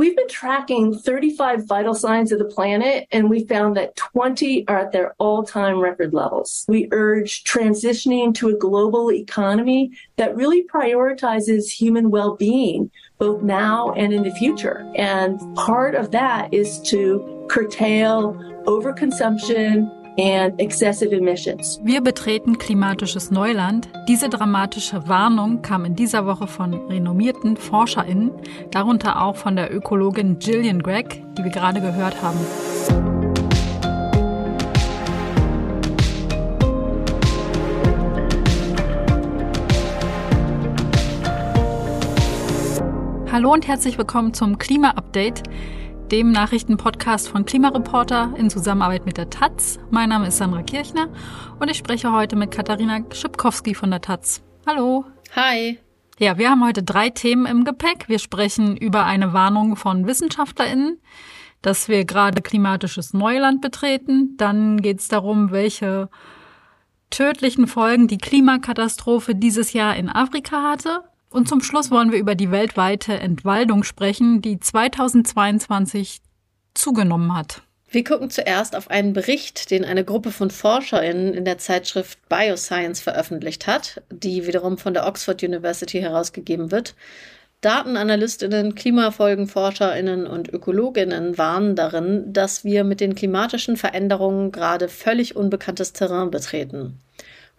We've been tracking 35 vital signs of the planet, and we found that 20 are at their all time record levels. We urge transitioning to a global economy that really prioritizes human well being, both now and in the future. And part of that is to curtail overconsumption. Wir betreten klimatisches Neuland. Diese dramatische Warnung kam in dieser Woche von renommierten ForscherInnen, darunter auch von der Ökologin Gillian Gregg, die wir gerade gehört haben. Hallo und herzlich willkommen zum Klima-Update dem Nachrichtenpodcast von Klimareporter in Zusammenarbeit mit der Taz. Mein Name ist Sandra Kirchner und ich spreche heute mit Katharina Schipkowski von der Taz. Hallo. Hi. Ja, wir haben heute drei Themen im Gepäck. Wir sprechen über eine Warnung von WissenschaftlerInnen, dass wir gerade klimatisches Neuland betreten. Dann geht es darum, welche tödlichen Folgen die Klimakatastrophe dieses Jahr in Afrika hatte. Und zum Schluss wollen wir über die weltweite Entwaldung sprechen, die 2022 zugenommen hat. Wir gucken zuerst auf einen Bericht, den eine Gruppe von ForscherInnen in der Zeitschrift Bioscience veröffentlicht hat, die wiederum von der Oxford University herausgegeben wird. Datenanalystinnen, Klimafolgenforscherinnen und Ökologinnen warnen darin, dass wir mit den klimatischen Veränderungen gerade völlig unbekanntes Terrain betreten.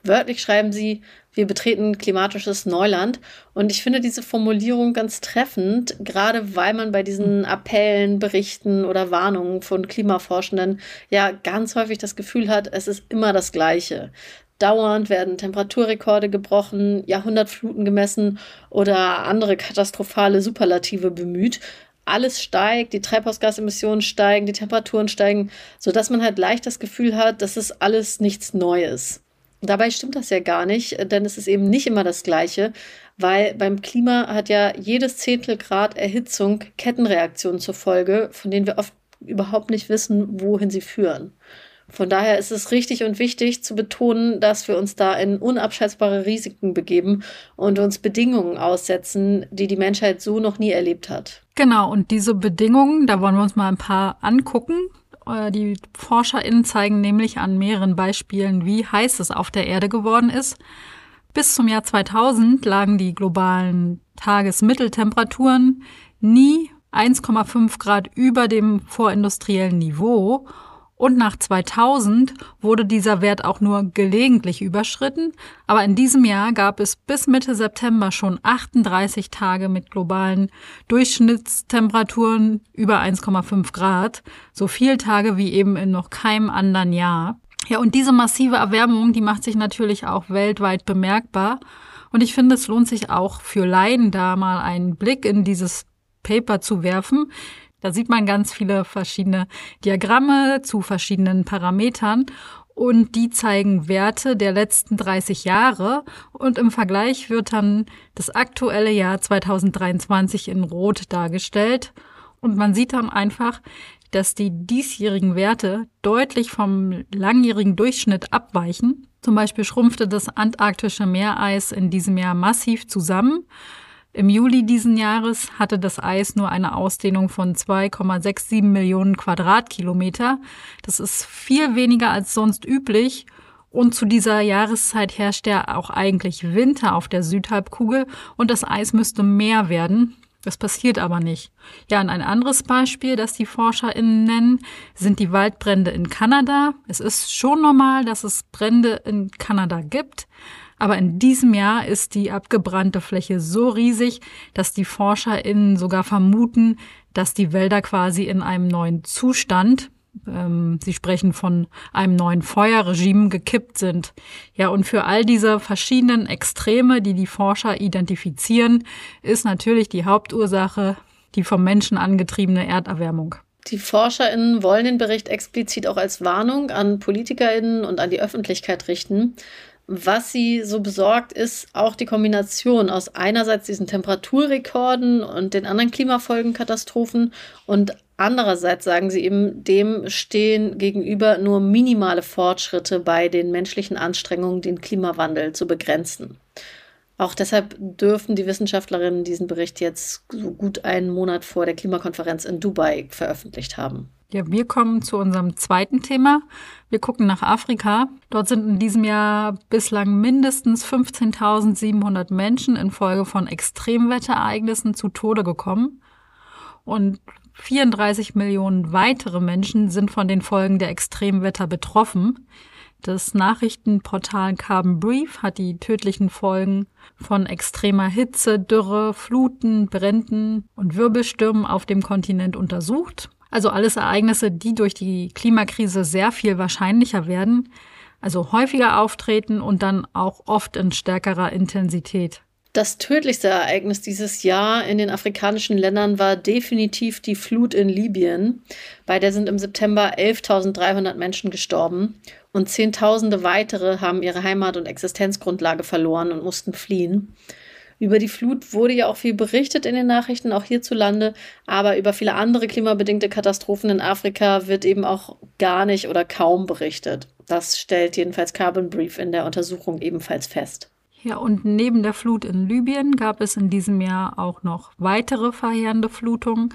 Wörtlich schreiben sie, wir betreten klimatisches Neuland. Und ich finde diese Formulierung ganz treffend, gerade weil man bei diesen Appellen, Berichten oder Warnungen von Klimaforschenden ja ganz häufig das Gefühl hat, es ist immer das Gleiche. Dauernd werden Temperaturrekorde gebrochen, Jahrhundertfluten gemessen oder andere katastrophale Superlative bemüht alles steigt, die Treibhausgasemissionen steigen, die Temperaturen steigen, sodass man halt leicht das Gefühl hat, das ist alles nichts Neues. Dabei stimmt das ja gar nicht, denn es ist eben nicht immer das Gleiche, weil beim Klima hat ja jedes Zehntel Grad Erhitzung Kettenreaktionen zur Folge, von denen wir oft überhaupt nicht wissen, wohin sie führen. Von daher ist es richtig und wichtig zu betonen, dass wir uns da in unabschätzbare Risiken begeben und uns Bedingungen aussetzen, die die Menschheit so noch nie erlebt hat. Genau, und diese Bedingungen, da wollen wir uns mal ein paar angucken. Äh, die ForscherInnen zeigen nämlich an mehreren Beispielen, wie heiß es auf der Erde geworden ist. Bis zum Jahr 2000 lagen die globalen Tagesmitteltemperaturen nie 1,5 Grad über dem vorindustriellen Niveau und nach 2000 wurde dieser Wert auch nur gelegentlich überschritten, aber in diesem Jahr gab es bis Mitte September schon 38 Tage mit globalen Durchschnittstemperaturen über 1,5 Grad, so viel Tage wie eben in noch keinem anderen Jahr. Ja, und diese massive Erwärmung, die macht sich natürlich auch weltweit bemerkbar. Und ich finde, es lohnt sich auch für Laien da mal einen Blick in dieses Paper zu werfen. Da sieht man ganz viele verschiedene Diagramme zu verschiedenen Parametern. Und die zeigen Werte der letzten 30 Jahre. Und im Vergleich wird dann das aktuelle Jahr 2023 in Rot dargestellt. Und man sieht dann einfach, dass die diesjährigen Werte deutlich vom langjährigen Durchschnitt abweichen. Zum Beispiel schrumpfte das antarktische Meereis in diesem Jahr massiv zusammen im Juli diesen Jahres hatte das Eis nur eine Ausdehnung von 2,67 Millionen Quadratkilometer. Das ist viel weniger als sonst üblich. Und zu dieser Jahreszeit herrscht ja auch eigentlich Winter auf der Südhalbkugel und das Eis müsste mehr werden. Das passiert aber nicht. Ja, und ein anderes Beispiel, das die ForscherInnen nennen, sind die Waldbrände in Kanada. Es ist schon normal, dass es Brände in Kanada gibt. Aber in diesem Jahr ist die abgebrannte Fläche so riesig, dass die ForscherInnen sogar vermuten, dass die Wälder quasi in einem neuen Zustand, ähm, sie sprechen von einem neuen Feuerregime, gekippt sind. Ja, und für all diese verschiedenen Extreme, die die Forscher identifizieren, ist natürlich die Hauptursache die vom Menschen angetriebene Erderwärmung. Die ForscherInnen wollen den Bericht explizit auch als Warnung an PolitikerInnen und an die Öffentlichkeit richten. Was sie so besorgt, ist auch die Kombination aus einerseits diesen Temperaturrekorden und den anderen Klimafolgenkatastrophen und andererseits sagen sie eben, dem stehen gegenüber nur minimale Fortschritte bei den menschlichen Anstrengungen, den Klimawandel zu begrenzen. Auch deshalb dürfen die Wissenschaftlerinnen diesen Bericht jetzt so gut einen Monat vor der Klimakonferenz in Dubai veröffentlicht haben. Ja, wir kommen zu unserem zweiten Thema. Wir gucken nach Afrika. Dort sind in diesem Jahr bislang mindestens 15.700 Menschen infolge von Extremwetterereignissen zu Tode gekommen. Und 34 Millionen weitere Menschen sind von den Folgen der Extremwetter betroffen. Das Nachrichtenportal Carbon Brief hat die tödlichen Folgen von extremer Hitze, Dürre, Fluten, Bränden und Wirbelstürmen auf dem Kontinent untersucht also alles Ereignisse, die durch die Klimakrise sehr viel wahrscheinlicher werden, also häufiger auftreten und dann auch oft in stärkerer Intensität. Das tödlichste Ereignis dieses Jahr in den afrikanischen Ländern war definitiv die Flut in Libyen. Bei der sind im September 11.300 Menschen gestorben und Zehntausende weitere haben ihre Heimat und Existenzgrundlage verloren und mussten fliehen. Über die Flut wurde ja auch viel berichtet in den Nachrichten, auch hierzulande. Aber über viele andere klimabedingte Katastrophen in Afrika wird eben auch gar nicht oder kaum berichtet. Das stellt jedenfalls Carbon Brief in der Untersuchung ebenfalls fest. Ja, und neben der Flut in Libyen gab es in diesem Jahr auch noch weitere verheerende Flutungen.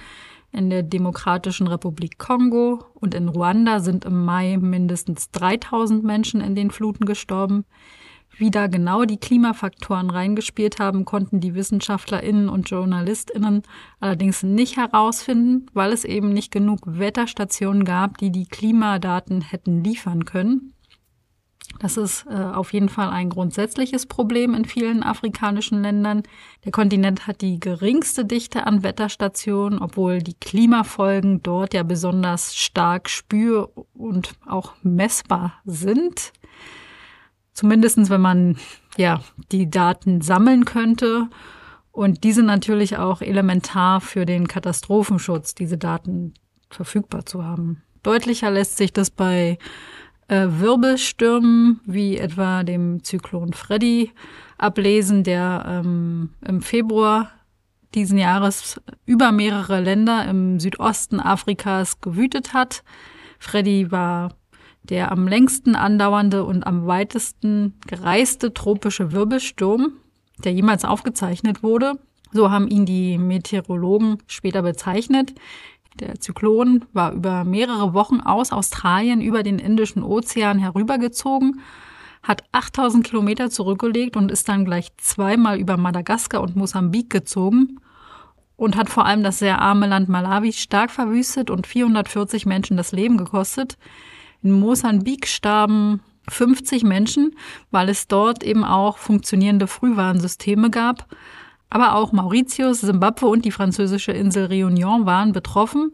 In der Demokratischen Republik Kongo und in Ruanda sind im Mai mindestens 3000 Menschen in den Fluten gestorben. Wie da genau die Klimafaktoren reingespielt haben, konnten die WissenschaftlerInnen und JournalistInnen allerdings nicht herausfinden, weil es eben nicht genug Wetterstationen gab, die die Klimadaten hätten liefern können. Das ist äh, auf jeden Fall ein grundsätzliches Problem in vielen afrikanischen Ländern. Der Kontinent hat die geringste Dichte an Wetterstationen, obwohl die Klimafolgen dort ja besonders stark spür- und auch messbar sind. Zumindestens, wenn man ja die Daten sammeln könnte. Und diese natürlich auch elementar für den Katastrophenschutz, diese Daten verfügbar zu haben. Deutlicher lässt sich das bei äh, Wirbelstürmen wie etwa dem Zyklon Freddy ablesen, der ähm, im Februar diesen Jahres über mehrere Länder im Südosten Afrikas gewütet hat. Freddy war der am längsten andauernde und am weitesten gereiste tropische Wirbelsturm, der jemals aufgezeichnet wurde. So haben ihn die Meteorologen später bezeichnet. Der Zyklon war über mehrere Wochen aus Australien über den Indischen Ozean herübergezogen, hat 8000 Kilometer zurückgelegt und ist dann gleich zweimal über Madagaskar und Mosambik gezogen und hat vor allem das sehr arme Land Malawi stark verwüstet und 440 Menschen das Leben gekostet. In Mosambik starben 50 Menschen, weil es dort eben auch funktionierende Frühwarnsysteme gab. Aber auch Mauritius, Simbabwe und die französische Insel Réunion waren betroffen.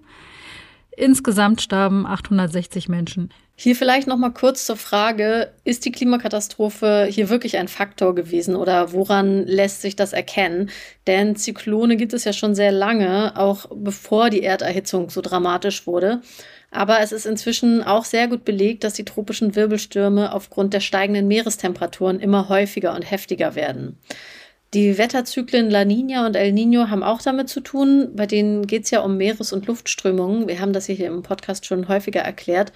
Insgesamt starben 860 Menschen. Hier vielleicht noch mal kurz zur Frage, ist die Klimakatastrophe hier wirklich ein Faktor gewesen oder woran lässt sich das erkennen? Denn Zyklone gibt es ja schon sehr lange, auch bevor die Erderhitzung so dramatisch wurde. Aber es ist inzwischen auch sehr gut belegt, dass die tropischen Wirbelstürme aufgrund der steigenden Meerestemperaturen immer häufiger und heftiger werden. Die Wetterzyklen La Nina und El Nino haben auch damit zu tun. Bei denen geht es ja um Meeres- und Luftströmungen. Wir haben das hier im Podcast schon häufiger erklärt.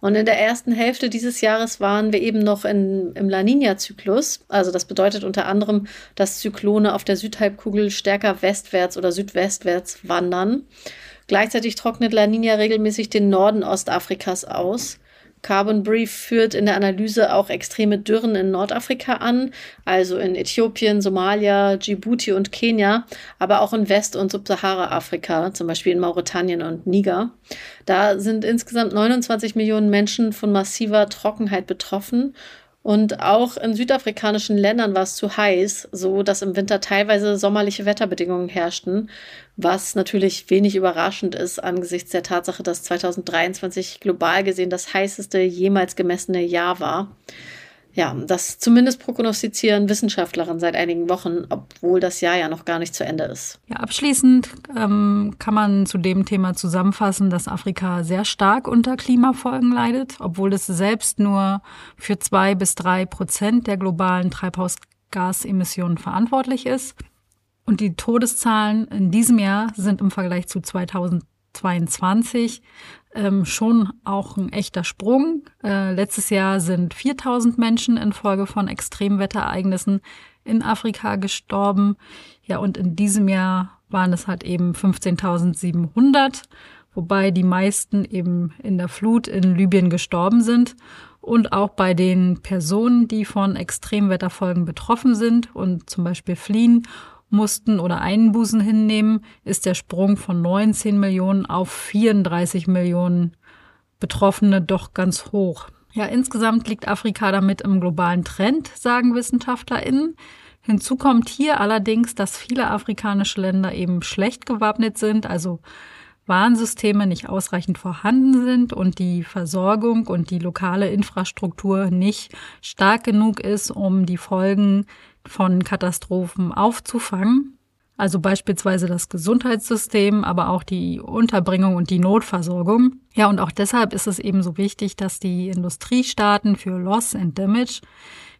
Und in der ersten Hälfte dieses Jahres waren wir eben noch in, im La Nina-Zyklus. Also das bedeutet unter anderem, dass Zyklone auf der Südhalbkugel stärker westwärts oder südwestwärts wandern. Gleichzeitig trocknet La Nina regelmäßig den Norden Ostafrikas aus. Carbon Brief führt in der Analyse auch extreme Dürren in Nordafrika an, also in Äthiopien, Somalia, Djibouti und Kenia, aber auch in West- und Subsahara-Afrika, zum Beispiel in Mauretanien und Niger. Da sind insgesamt 29 Millionen Menschen von massiver Trockenheit betroffen und auch in südafrikanischen Ländern war es zu heiß, so dass im Winter teilweise sommerliche Wetterbedingungen herrschten, was natürlich wenig überraschend ist angesichts der Tatsache, dass 2023 global gesehen das heißeste jemals gemessene Jahr war. Ja, das zumindest prognostizieren Wissenschaftlerinnen seit einigen Wochen, obwohl das Jahr ja noch gar nicht zu Ende ist. Ja, abschließend ähm, kann man zu dem Thema zusammenfassen, dass Afrika sehr stark unter Klimafolgen leidet, obwohl es selbst nur für zwei bis drei Prozent der globalen Treibhausgasemissionen verantwortlich ist. Und die Todeszahlen in diesem Jahr sind im Vergleich zu 2022 ähm, schon auch ein echter Sprung. Äh, letztes Jahr sind 4000 Menschen infolge von Extremwetterereignissen in Afrika gestorben. Ja, und in diesem Jahr waren es halt eben 15.700, wobei die meisten eben in der Flut in Libyen gestorben sind. Und auch bei den Personen, die von Extremwetterfolgen betroffen sind und zum Beispiel fliehen mussten oder Einbußen hinnehmen, ist der Sprung von 19 Millionen auf 34 Millionen Betroffene doch ganz hoch. Ja, insgesamt liegt Afrika damit im globalen Trend, sagen WissenschaftlerInnen. Hinzu kommt hier allerdings, dass viele afrikanische Länder eben schlecht gewappnet sind, also Warnsysteme nicht ausreichend vorhanden sind und die Versorgung und die lokale Infrastruktur nicht stark genug ist, um die Folgen von Katastrophen aufzufangen. Also beispielsweise das Gesundheitssystem, aber auch die Unterbringung und die Notversorgung. Ja, und auch deshalb ist es eben so wichtig, dass die Industriestaaten für Loss and Damage,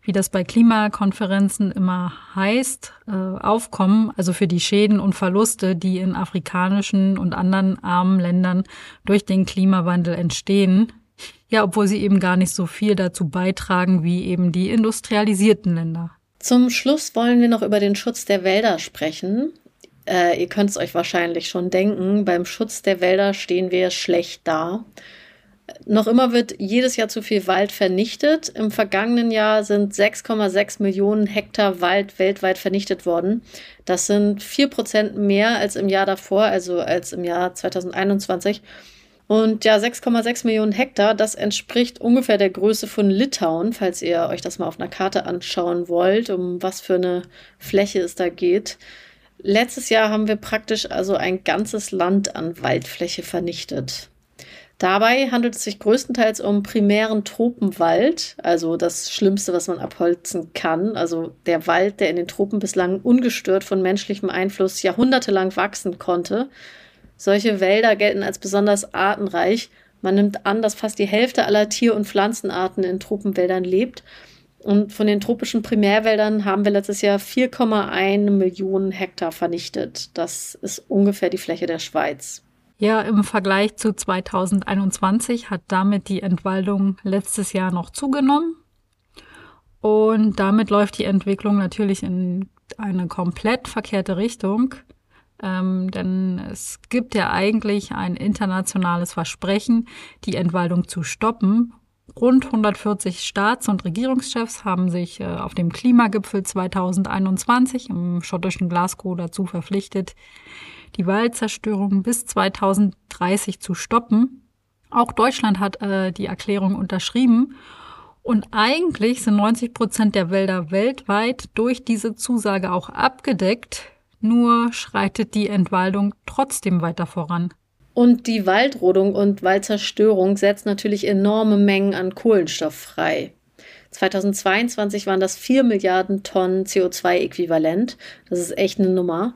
wie das bei Klimakonferenzen immer heißt, äh, aufkommen, also für die Schäden und Verluste, die in afrikanischen und anderen armen Ländern durch den Klimawandel entstehen. Ja, obwohl sie eben gar nicht so viel dazu beitragen wie eben die industrialisierten Länder. Zum Schluss wollen wir noch über den Schutz der Wälder sprechen. Äh, ihr könnt es euch wahrscheinlich schon denken, beim Schutz der Wälder stehen wir schlecht da. Noch immer wird jedes Jahr zu viel Wald vernichtet. Im vergangenen Jahr sind 6,6 Millionen Hektar Wald weltweit vernichtet worden. Das sind 4 Prozent mehr als im Jahr davor, also als im Jahr 2021. Und ja, 6,6 Millionen Hektar, das entspricht ungefähr der Größe von Litauen, falls ihr euch das mal auf einer Karte anschauen wollt, um was für eine Fläche es da geht. Letztes Jahr haben wir praktisch also ein ganzes Land an Waldfläche vernichtet. Dabei handelt es sich größtenteils um primären Tropenwald, also das Schlimmste, was man abholzen kann. Also der Wald, der in den Tropen bislang ungestört von menschlichem Einfluss jahrhundertelang wachsen konnte solche Wälder gelten als besonders artenreich. Man nimmt an, dass fast die Hälfte aller Tier- und Pflanzenarten in Tropenwäldern lebt. Und von den tropischen Primärwäldern haben wir letztes Jahr 4,1 Millionen Hektar vernichtet. Das ist ungefähr die Fläche der Schweiz. Ja, im Vergleich zu 2021 hat damit die Entwaldung letztes Jahr noch zugenommen. Und damit läuft die Entwicklung natürlich in eine komplett verkehrte Richtung. Ähm, denn es gibt ja eigentlich ein internationales Versprechen, die Entwaldung zu stoppen. Rund 140 Staats- und Regierungschefs haben sich äh, auf dem Klimagipfel 2021 im schottischen Glasgow dazu verpflichtet, die Waldzerstörung bis 2030 zu stoppen. Auch Deutschland hat äh, die Erklärung unterschrieben. Und eigentlich sind 90 Prozent der Wälder weltweit durch diese Zusage auch abgedeckt. Nur schreitet die Entwaldung trotzdem weiter voran. Und die Waldrodung und Waldzerstörung setzt natürlich enorme Mengen an Kohlenstoff frei. 2022 waren das 4 Milliarden Tonnen CO2-Äquivalent. Das ist echt eine Nummer.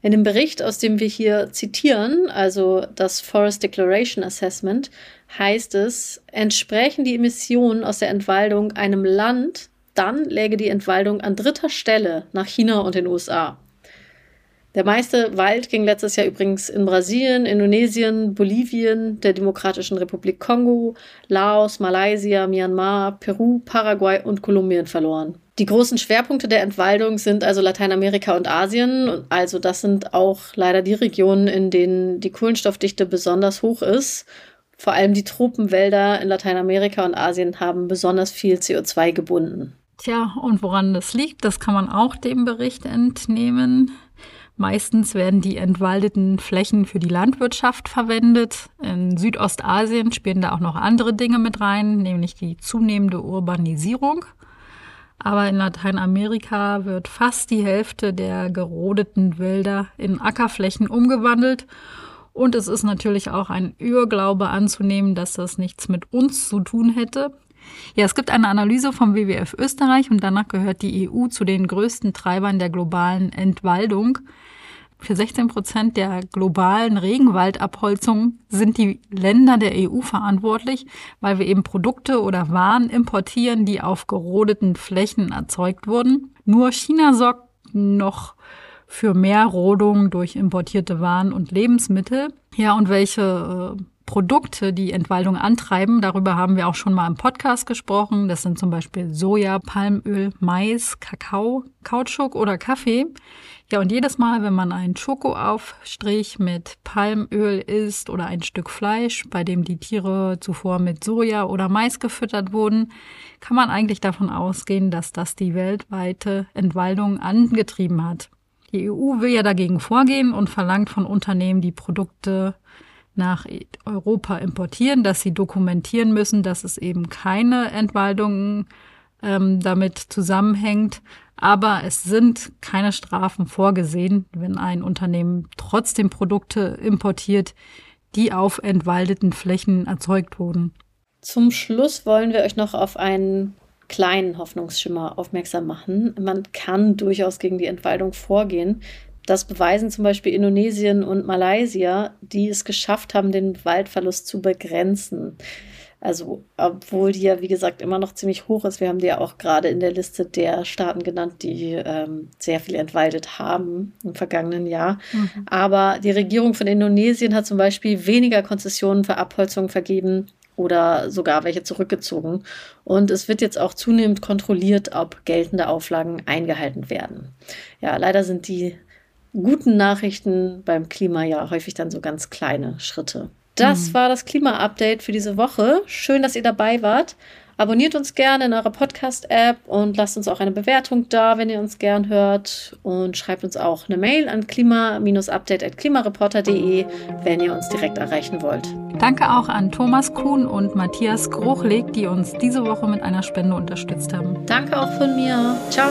In dem Bericht, aus dem wir hier zitieren, also das Forest Declaration Assessment, heißt es, entsprechen die Emissionen aus der Entwaldung einem Land, dann läge die Entwaldung an dritter Stelle nach China und den USA. Der meiste Wald ging letztes Jahr übrigens in Brasilien, Indonesien, Bolivien, der Demokratischen Republik Kongo, Laos, Malaysia, Myanmar, Peru, Paraguay und Kolumbien verloren. Die großen Schwerpunkte der Entwaldung sind also Lateinamerika und Asien. Also das sind auch leider die Regionen, in denen die Kohlenstoffdichte besonders hoch ist. Vor allem die Tropenwälder in Lateinamerika und Asien haben besonders viel CO2 gebunden. Tja, und woran das liegt, das kann man auch dem Bericht entnehmen. Meistens werden die entwaldeten Flächen für die Landwirtschaft verwendet. In Südostasien spielen da auch noch andere Dinge mit rein, nämlich die zunehmende Urbanisierung. Aber in Lateinamerika wird fast die Hälfte der gerodeten Wälder in Ackerflächen umgewandelt. Und es ist natürlich auch ein Irrglaube anzunehmen, dass das nichts mit uns zu tun hätte. Ja, es gibt eine Analyse vom WWF Österreich und danach gehört die EU zu den größten Treibern der globalen Entwaldung. Für 16 Prozent der globalen Regenwaldabholzung sind die Länder der EU verantwortlich, weil wir eben Produkte oder Waren importieren, die auf gerodeten Flächen erzeugt wurden. Nur China sorgt noch für mehr Rodung durch importierte Waren und Lebensmittel. Ja, und welche äh, Produkte, die Entwaldung antreiben. Darüber haben wir auch schon mal im Podcast gesprochen. Das sind zum Beispiel Soja, Palmöl, Mais, Kakao, Kautschuk oder Kaffee. Ja, und jedes Mal, wenn man einen Schokoaufstrich mit Palmöl isst oder ein Stück Fleisch, bei dem die Tiere zuvor mit Soja oder Mais gefüttert wurden, kann man eigentlich davon ausgehen, dass das die weltweite Entwaldung angetrieben hat. Die EU will ja dagegen vorgehen und verlangt von Unternehmen, die Produkte nach Europa importieren, dass sie dokumentieren müssen, dass es eben keine Entwaldung ähm, damit zusammenhängt. Aber es sind keine Strafen vorgesehen, wenn ein Unternehmen trotzdem Produkte importiert, die auf entwaldeten Flächen erzeugt wurden. Zum Schluss wollen wir euch noch auf einen kleinen Hoffnungsschimmer aufmerksam machen. Man kann durchaus gegen die Entwaldung vorgehen. Das beweisen zum Beispiel Indonesien und Malaysia, die es geschafft haben, den Waldverlust zu begrenzen. Also, obwohl die ja, wie gesagt, immer noch ziemlich hoch ist. Wir haben die ja auch gerade in der Liste der Staaten genannt, die ähm, sehr viel entwaldet haben im vergangenen Jahr. Mhm. Aber die Regierung von Indonesien hat zum Beispiel weniger Konzessionen für Abholzung vergeben oder sogar welche zurückgezogen. Und es wird jetzt auch zunehmend kontrolliert, ob geltende Auflagen eingehalten werden. Ja, leider sind die guten Nachrichten beim Klima ja häufig dann so ganz kleine Schritte. Das mhm. war das Klima-Update für diese Woche. Schön, dass ihr dabei wart. Abonniert uns gerne in eurer Podcast-App und lasst uns auch eine Bewertung da, wenn ihr uns gern hört. Und schreibt uns auch eine Mail an klima-update.klimareporter.de, wenn ihr uns direkt erreichen wollt. Danke auch an Thomas Kuhn und Matthias Gruchleg, die uns diese Woche mit einer Spende unterstützt haben. Danke auch von mir. Ciao.